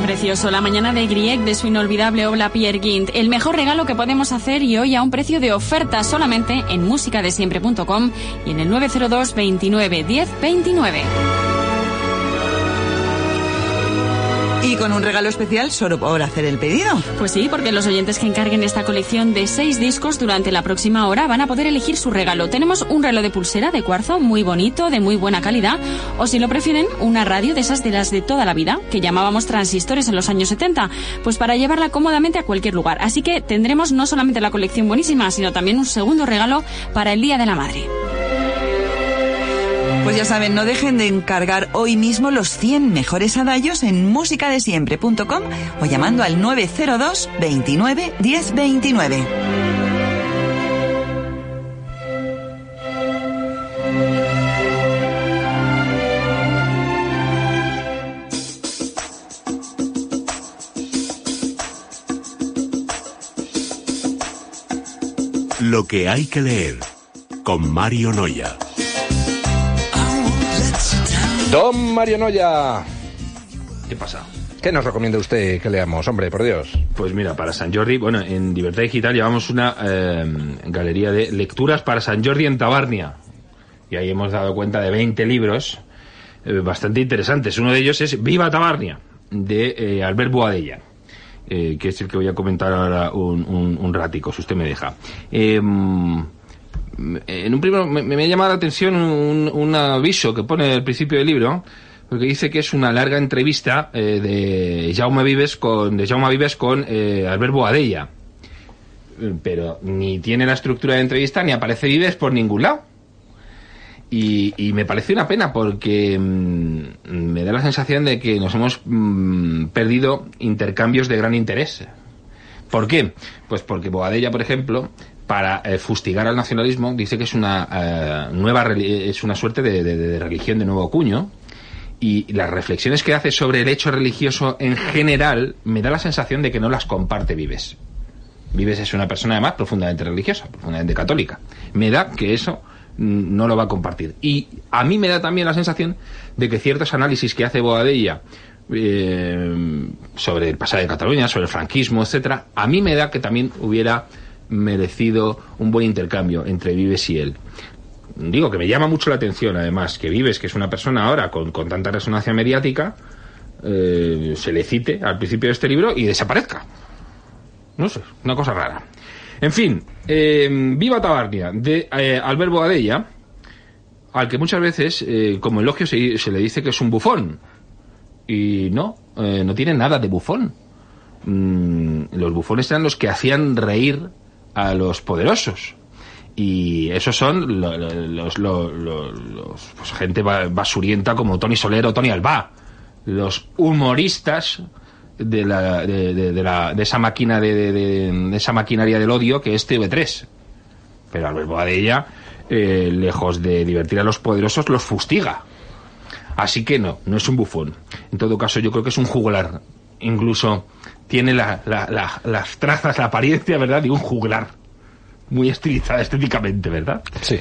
precioso. La mañana de Grieg de su inolvidable obra Pierre Gint. El mejor regalo que podemos hacer y hoy a un precio de oferta solamente en musicadesiempre.com y en el 902 29 10 29. Con un regalo especial solo por hacer el pedido. Pues sí, porque los oyentes que encarguen esta colección de seis discos durante la próxima hora van a poder elegir su regalo. Tenemos un reloj de pulsera de cuarzo muy bonito, de muy buena calidad, o si lo prefieren, una radio de esas de las de toda la vida, que llamábamos transistores en los años 70, pues para llevarla cómodamente a cualquier lugar. Así que tendremos no solamente la colección buenísima, sino también un segundo regalo para el Día de la Madre. Pues ya saben, no dejen de encargar hoy mismo los 100 mejores adallos en musicadesiempre.com o llamando al 902 29 10 29. Lo que hay que leer con Mario Noya. Don Mario Noya, ¿Qué pasa? ¿qué nos recomienda usted que leamos? Hombre, por Dios. Pues mira, para San Jordi, bueno, en Libertad Digital llevamos una eh, galería de lecturas para San Jordi en Tabarnia. Y ahí hemos dado cuenta de 20 libros eh, bastante interesantes. Uno de ellos es Viva Tabarnia, de eh, Albert Boadella. eh, que es el que voy a comentar ahora un, un, un ratico, si usted me deja. Eh, en un primero me, me ha llamado la atención un, un aviso que pone al principio del libro, porque dice que es una larga entrevista eh, de Jaume Vives con de Jaume Vives con eh, Albert Boadella. Pero ni tiene la estructura de entrevista ni aparece Vives por ningún lado. Y, y me parece una pena porque mm, me da la sensación de que nos hemos mm, perdido intercambios de gran interés. ¿Por qué? Pues porque Boadella, por ejemplo, para eh, fustigar al nacionalismo, dice que es una eh, nueva es una suerte de, de- de religión de nuevo cuño. Y las reflexiones que hace sobre el hecho religioso en general me da la sensación de que no las comparte Vives. Vives es una persona además profundamente religiosa, profundamente católica. Me da que eso mm, no lo va a compartir. Y a mí me da también la sensación de que ciertos análisis que hace Boadella eh, sobre el pasado de Cataluña, sobre el franquismo, etcétera, a mí me da que también hubiera merecido un buen intercambio entre Vives y él. Digo que me llama mucho la atención, además, que Vives, que es una persona ahora con, con tanta resonancia mediática, eh, se le cite al principio de este libro y desaparezca. No sé, una cosa rara. En fin, eh, Viva Tabarnia, de eh, Albert Boadella, al que muchas veces, eh, como elogio, se, le dice que es un bufón. Y no, no tiene nada de bufón. Mm, los bufones eran los que hacían reír a los poderosos. Y esos son lo- lo- los, lo- lo- los- pues, gente ba- basurienta como Tony Soler o Tony Alba. Los humoristas de, la, de, la- de esa máquina de- de esa maquinaria del odio que es TV3. Pero Albert Boadella, eh, lejos de divertir a los poderosos, los fustiga. Así que no, no es un bufón. En todo caso, yo creo que es un juglar. Incluso tiene la- la- la- las trazas, la apariencia, ¿verdad?, de un juglar. Muy estilizada estéticamente, ¿verdad? Sí.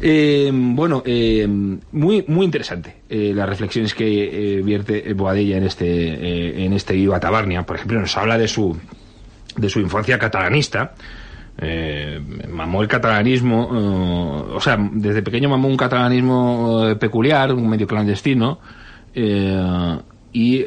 Eh, bueno, eh, muy muy interesante eh, las reflexiones que vierte Boadella en este en este Viva Tabarnia. Por ejemplo, nos habla de su de su infancia catalanista. Eh, mamó el catalanismo, eh, o sea, desde pequeño mamó un catalanismo eh, peculiar, un medio clandestino, y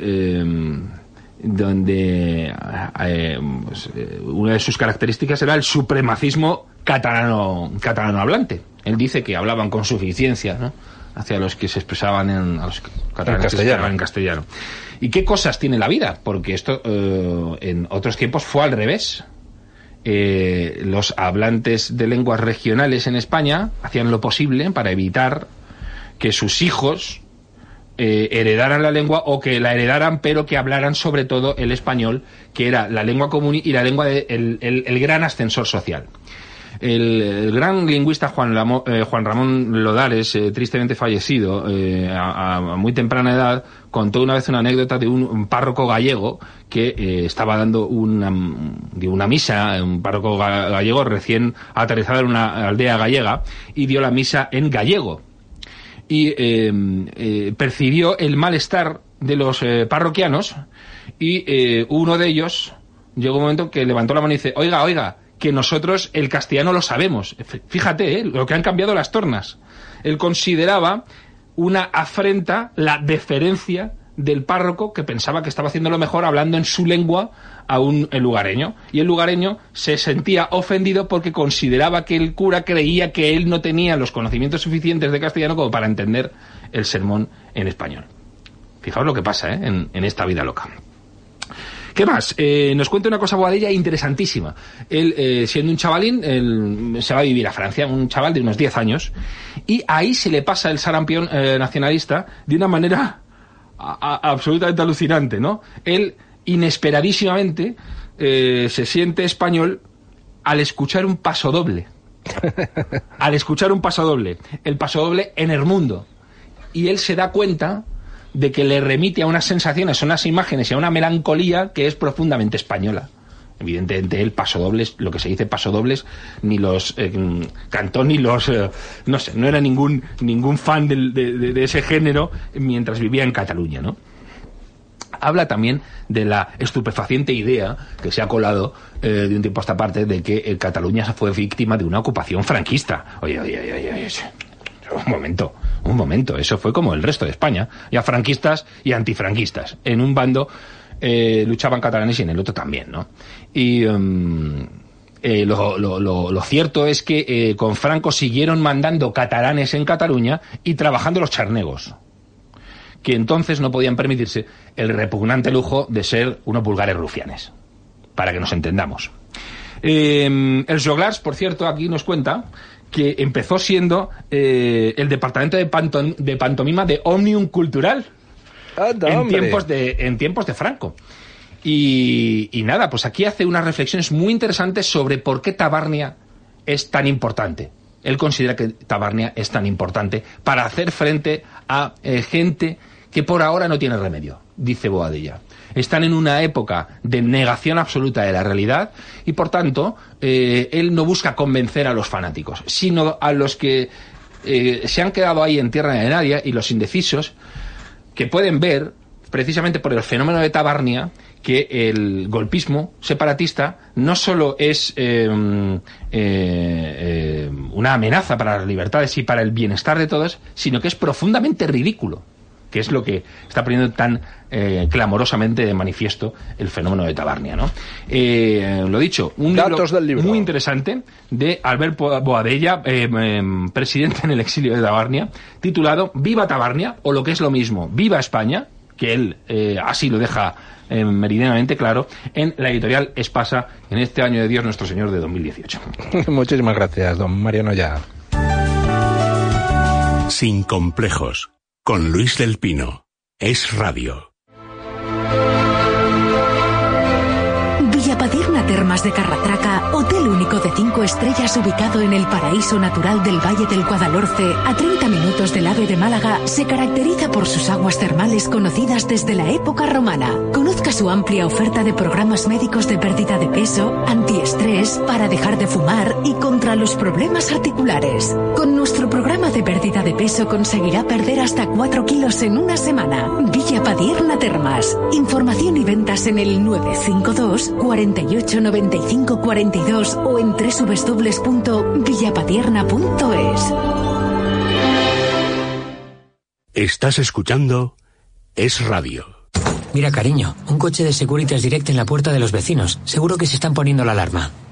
donde eh, pues, eh, una de sus características era el supremacismo catalano, catalano hablante. Él dice que hablaban con suficiencia, ¿no? hacia los que se expresaban en, a los catalanes que se castellano. en castellano. ¿Y qué cosas tiene la vida? Porque esto eh, en otros tiempos fue al revés. Eh, los hablantes de lenguas regionales en España hacían lo posible para evitar que sus hijos eh, heredaran la lengua o que la heredaran pero que hablaran sobre todo el español que era la lengua común y la lengua del el, el- el gran ascensor social. El, el gran lingüista Juan, eh, Juan Ramón Lodares, eh, tristemente fallecido eh, a, a muy temprana edad, contó una vez una anécdota de un, párroco gallego que eh, estaba dando una, dio una misa, un párroco ga- gallego recién aterrizado en una aldea gallega, y dio la misa en gallego y eh, eh, percibió el malestar de los eh, parroquianos y uno de ellos llegó un momento que levantó la mano y dice, oiga, oiga, que nosotros el castellano lo sabemos. Fíjate, lo que han cambiado las tornas. Él consideraba una afrenta la deferencia del párroco que pensaba que estaba haciendo lo mejor hablando en su lengua a un lugareño. Y el lugareño se sentía ofendido porque consideraba que el cura creía que él no tenía los conocimientos suficientes de castellano como para entender el sermón en español. Fijaos lo que pasa ¿eh? en, en esta vida loca. ¿Qué más? Eh, nos cuenta una cosa Boadella interesantísima. Él, eh, siendo un chavalín, él se va a vivir a Francia, un chaval de unos 10 años, y ahí se le pasa el sarampión eh, nacionalista de una manera absolutamente alucinante, ¿no? Él, inesperadísimamente, se siente español al escuchar un paso doble. al escuchar un paso doble. El paso doble en el mundo. Y él se da cuenta de que le remite a unas sensaciones, a unas imágenes y a una melancolía que es profundamente española. Evidentemente el pasodobles, lo que se dice pasodobles, ni los eh, ni los, eh, no sé, no era ningún ningún fan de, ese género mientras vivía en Cataluña, ¿no? Habla también de la estupefaciente idea que se ha colado eh, de un tiempo a esta parte de que Cataluña fue víctima de una ocupación franquista. Oye, oye, oye, oye, oye. un momento un momento, eso fue como el resto de España, ya franquistas y antifranquistas. En un bando eh, luchaban catalanes y en el otro también, ¿no? Y em, eh, lo, cierto es que eh, con Franco siguieron mandando catalanes en Cataluña y trabajando los charnegos, que entonces no podían permitirse el repugnante lujo de ser unos vulgares rufianes, para que nos entendamos. Em, el Joglars, por cierto, aquí nos cuenta que empezó siendo eh, el departamento de, pantomima de Omnium Cultural en, tiempos de, en tiempos de Franco. Y, nada, pues aquí hace unas reflexiones muy interesantes sobre por qué Tabarnia es tan importante. Él considera que Tabarnia es tan importante para hacer frente a eh, gente que por ahora no tiene remedio, dice Boadilla están en una época de negación absoluta de la realidad y por tanto eh, él no busca convencer a los fanáticos, sino a los que eh, se han quedado ahí en tierra de nadie y los indecisos que pueden ver precisamente por el fenómeno de Tabarnia que el golpismo separatista no solo es eh, una amenaza para las libertades y para el bienestar de todos, sino que es profundamente ridículo que es lo que está poniendo tan eh, clamorosamente de manifiesto el fenómeno de Tabarnia. ¿no? Eh, lo dicho, un libro, muy interesante de Albert Boadella, eh, em, presidente en el exilio de Tabarnia, titulado Viva Tabarnia, o lo que es lo mismo, Viva España, que él así lo deja meridianamente claro, en la editorial Espasa, en este año de Dios nuestro Señor de 2018. Muchísimas gracias, don Mariano Ya. Sin complejos con Luis del Pino. Es Radio. De Carratraca, hotel único de cinco estrellas ubicado en el paraíso natural del Valle del Guadalhorce, a 30 minutos del AVE de Málaga, se caracteriza por sus aguas termales conocidas desde la época romana. Conozca su amplia oferta de programas médicos de pérdida de peso, antiestrés, para dejar de fumar y contra los problemas articulares. Con nuestro programa de pérdida de peso conseguirá perder hasta 4 kilos en una semana. Villa Padierna Termas. Información y ventas en el 952 48 95 42 o en www.villapatierna.es. Estás escuchando Es Radio. Mira, cariño, un coche de Securitas Direct en la puerta de los vecinos. Seguro que se están poniendo la alarma.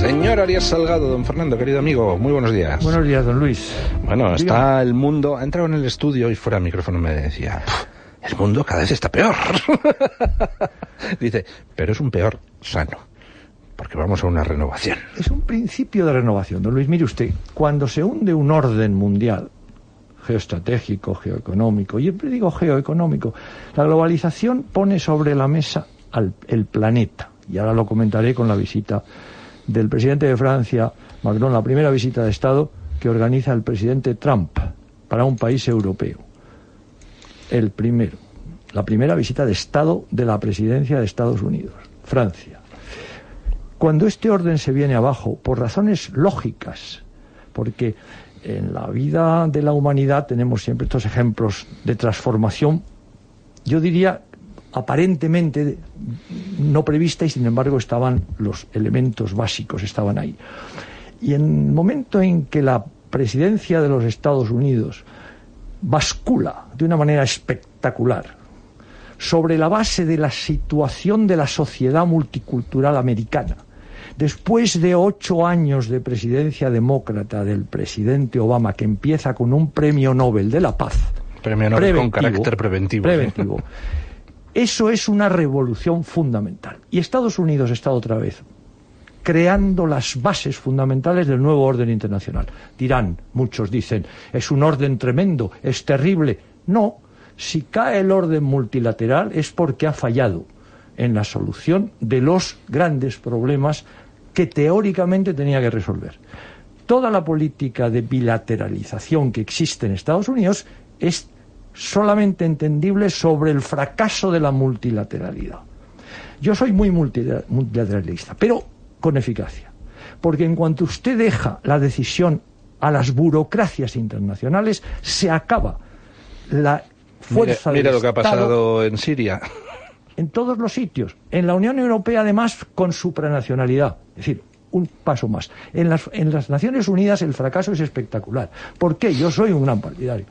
Señor Arias Salgado, don Fernando, querido amigo, muy buenos días. Buenos días, don Luis. Bueno, está el mundo, ha entrado en el estudio y fuera del micrófono me decía, el mundo cada vez está peor. Dice, pero es un peor sano, porque vamos a una renovación. Es un principio de renovación, don Luis. Mire usted, cuando se hunde un orden mundial, geoestratégico, geoeconómico, y siempre digo geoeconómico, la globalización pone sobre la mesa al, el planeta. Y ahora lo comentaré con la visita del presidente de Francia, Macron, la primera visita de Estado que organiza el presidente Trump para un país europeo. El primero. La primera visita de Estado de la presidencia de Estados Unidos, Francia. Cuando este orden se viene abajo, por razones lógicas, porque en la vida de la humanidad tenemos siempre estos ejemplos de transformación, yo diría aparentemente no prevista y sin embargo estaban los elementos básicos, estaban ahí. Y en el momento en que la presidencia de los Estados Unidos bascula de una manera espectacular sobre la base de la situación de la sociedad multicultural americana, después de ocho años de presidencia demócrata del presidente Obama, que empieza con un premio Nobel de la Paz, premio Nobel con carácter preventivo. preventivo eso es una revolución fundamental. Y Estados Unidos está otra vez creando las bases fundamentales del nuevo orden internacional. Dirán, muchos dicen, es un orden tremendo, es terrible. No, si cae el orden multilateral es porque ha fallado en la solución de los grandes problemas que teóricamente tenía que resolver. Toda la política de bilateralización que existe en Estados Unidos es solamente entendible sobre el fracaso de la multilateralidad. Yo soy muy multilateralista, pero con eficacia. Porque en cuanto usted deja la decisión a las burocracias internacionales, se acaba la fuerza mira, mira lo que ha pasado en Siria. En todos los sitios. En la Unión Europea, además, con supranacionalidad. Es decir, un paso más. En las, en las Naciones Unidas el fracaso es espectacular. ¿Por qué? Yo soy un gran partidario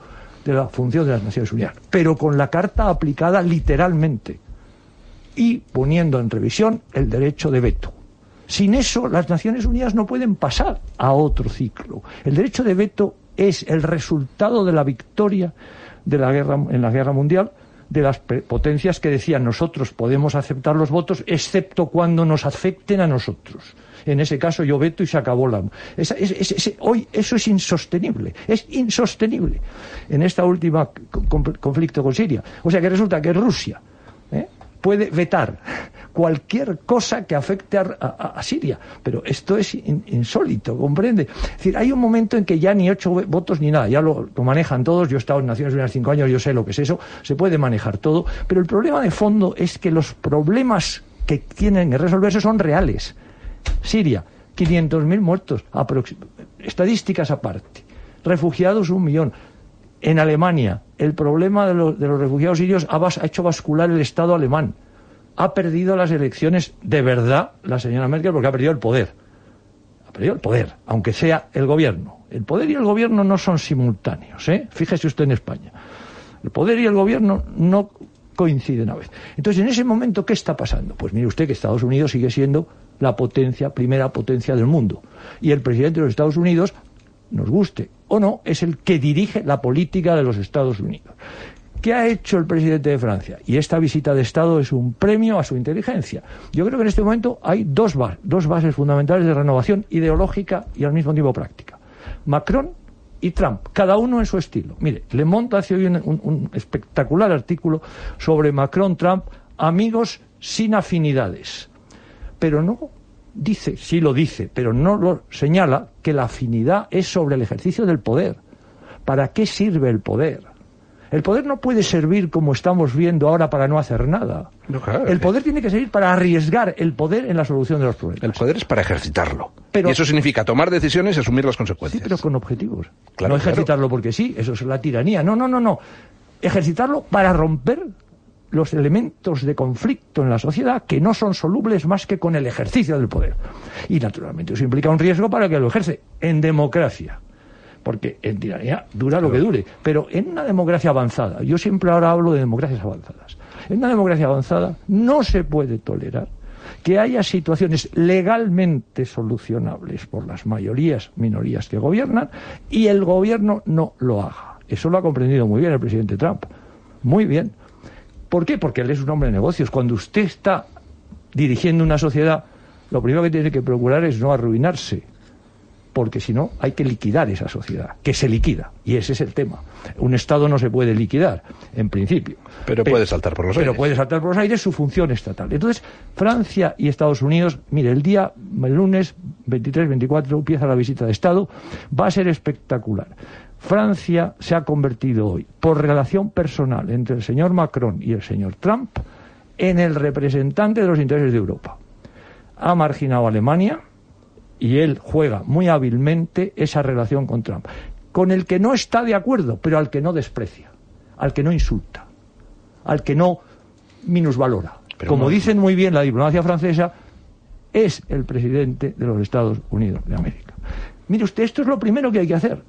de la función de las Naciones Unidas, pero con la Carta aplicada literalmente y poniendo en revisión el derecho de veto. Sin eso, las Naciones Unidas no pueden pasar a otro ciclo. El derecho de veto es el resultado de la victoria de la guerra, en la guerra mundial de las potencias que decían nosotros podemos aceptar los votos excepto cuando nos afecten a nosotros en ese caso yo veto y se acabó la... hoy eso es insostenible, es insostenible en esta última conflicto con Siria. O sea que resulta que Rusia ¿eh? puede vetar cualquier cosa que afecte a, Siria. Pero esto es insólito, ¿comprende? Es decir, hay un momento en que ya ni ocho votos ni nada, ya lo, manejan todos. Yo he estado en Naciones Unidas cinco años, yo sé lo que es eso, se puede manejar todo. Pero el problema de fondo es que los problemas que tienen que resolverse son reales. Siria, 500.000 muertos, estadísticas aparte. Refugiados, un millón. En Alemania, el problema de, los refugiados sirios ha, ha, hecho bascular el Estado alemán. Ha perdido las elecciones de verdad la señora Merkel porque ha perdido el poder. Ha perdido el poder, aunque sea el gobierno. El poder y el gobierno no son simultáneos, ¿eh? Fíjese usted en España. El poder y el gobierno no coinciden a veces. Entonces, en ese momento, ¿qué está pasando? Pues mire usted que Estados Unidos sigue siendo la potencia, primera potencia del mundo. Y el presidente de los Estados Unidos, nos guste o no, es el que dirige la política de los Estados Unidos. ¿Qué ha hecho el presidente de Francia? Y esta visita de Estado es un premio a su inteligencia. Yo creo que en este momento hay dos, dos bases fundamentales de renovación ideológica y al mismo tiempo práctica. Macron y Trump, cada uno en su estilo. Mire, Le Monde hace hoy un espectacular artículo sobre Macron-Trump, amigos sin afinidades pero no dice, sí lo dice, pero no lo señala que la afinidad es sobre el ejercicio del poder. ¿Para qué sirve el poder? El poder no puede servir como estamos viendo ahora para no hacer nada. el poder tiene que servir para arriesgar el poder en la solución de los problemas. El poder es para ejercitarlo. y eso significa tomar decisiones y asumir las consecuencias. Sí, pero con objetivos. no ejercitarlo porque sí, eso es la tiranía. No, no, no, no. Ejercitarlo para romper los elementos de conflicto en la sociedad que no son solubles más que con el ejercicio del poder. Y naturalmente eso implica un riesgo para que lo ejerce en democracia. Porque en tiranía dura lo que dure. Pero en una democracia avanzada, yo siempre ahora hablo de democracias avanzadas, en una democracia avanzada no se puede tolerar que haya situaciones legalmente solucionables por las mayorías, minorías que gobiernan y el gobierno no lo haga. Eso lo ha comprendido muy bien el presidente Trump. Muy bien. ¿Por qué? Porque él es un hombre de negocios. Cuando usted está dirigiendo una sociedad, lo primero que tiene que procurar es no arruinarse porque si no hay que liquidar esa sociedad, que se liquida, y ese es el tema. Un Estado no se puede liquidar, en principio. Pero, puede saltar por los pero aires. puede saltar por los aires su función estatal. Entonces, Francia y Estados Unidos, mire, el día, el lunes 23-24 empieza la visita de Estado, va a ser espectacular. Francia se ha convertido hoy, por relación personal entre el señor Macron y el señor Trump, en el representante de los intereses de Europa. Ha marginado a Alemania, y él juega muy hábilmente esa relación con Trump, con el que no está de acuerdo, pero al que no desprecia, al que no insulta, al que no minusvalora. Pero Como no- dicen muy bien la diplomacia francesa, es el presidente de los Estados Unidos de América. Mire usted, esto es lo primero que hay que hacer.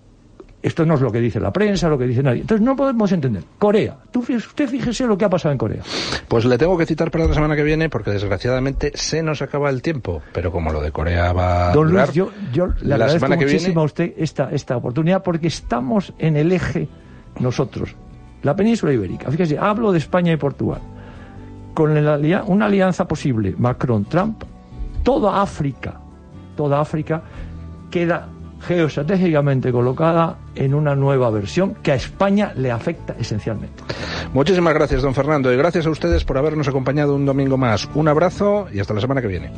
Esto no es lo que dice la prensa, lo que dice nadie. Entonces no podemos entender. Corea. Tú, usted fíjese lo que ha pasado en Corea. Pues le tengo que citar para la semana que viene porque desgraciadamente se nos acaba el tiempo. Pero como lo de Corea va a Don durar, Luis, yo, yo le la agradezco semana que muchísimo viene a usted esta, esta oportunidad porque estamos en el eje nosotros, la península ibérica. Fíjese, hablo de España y Portugal. Con la una alianza posible, Macron-Trump, toda África, toda África queda geoestratégicamente colocada en una nueva versión que a España le afecta esencialmente. Muchísimas gracias, don Fernando, y gracias a ustedes por habernos acompañado un domingo más. Un abrazo y hasta la semana que viene.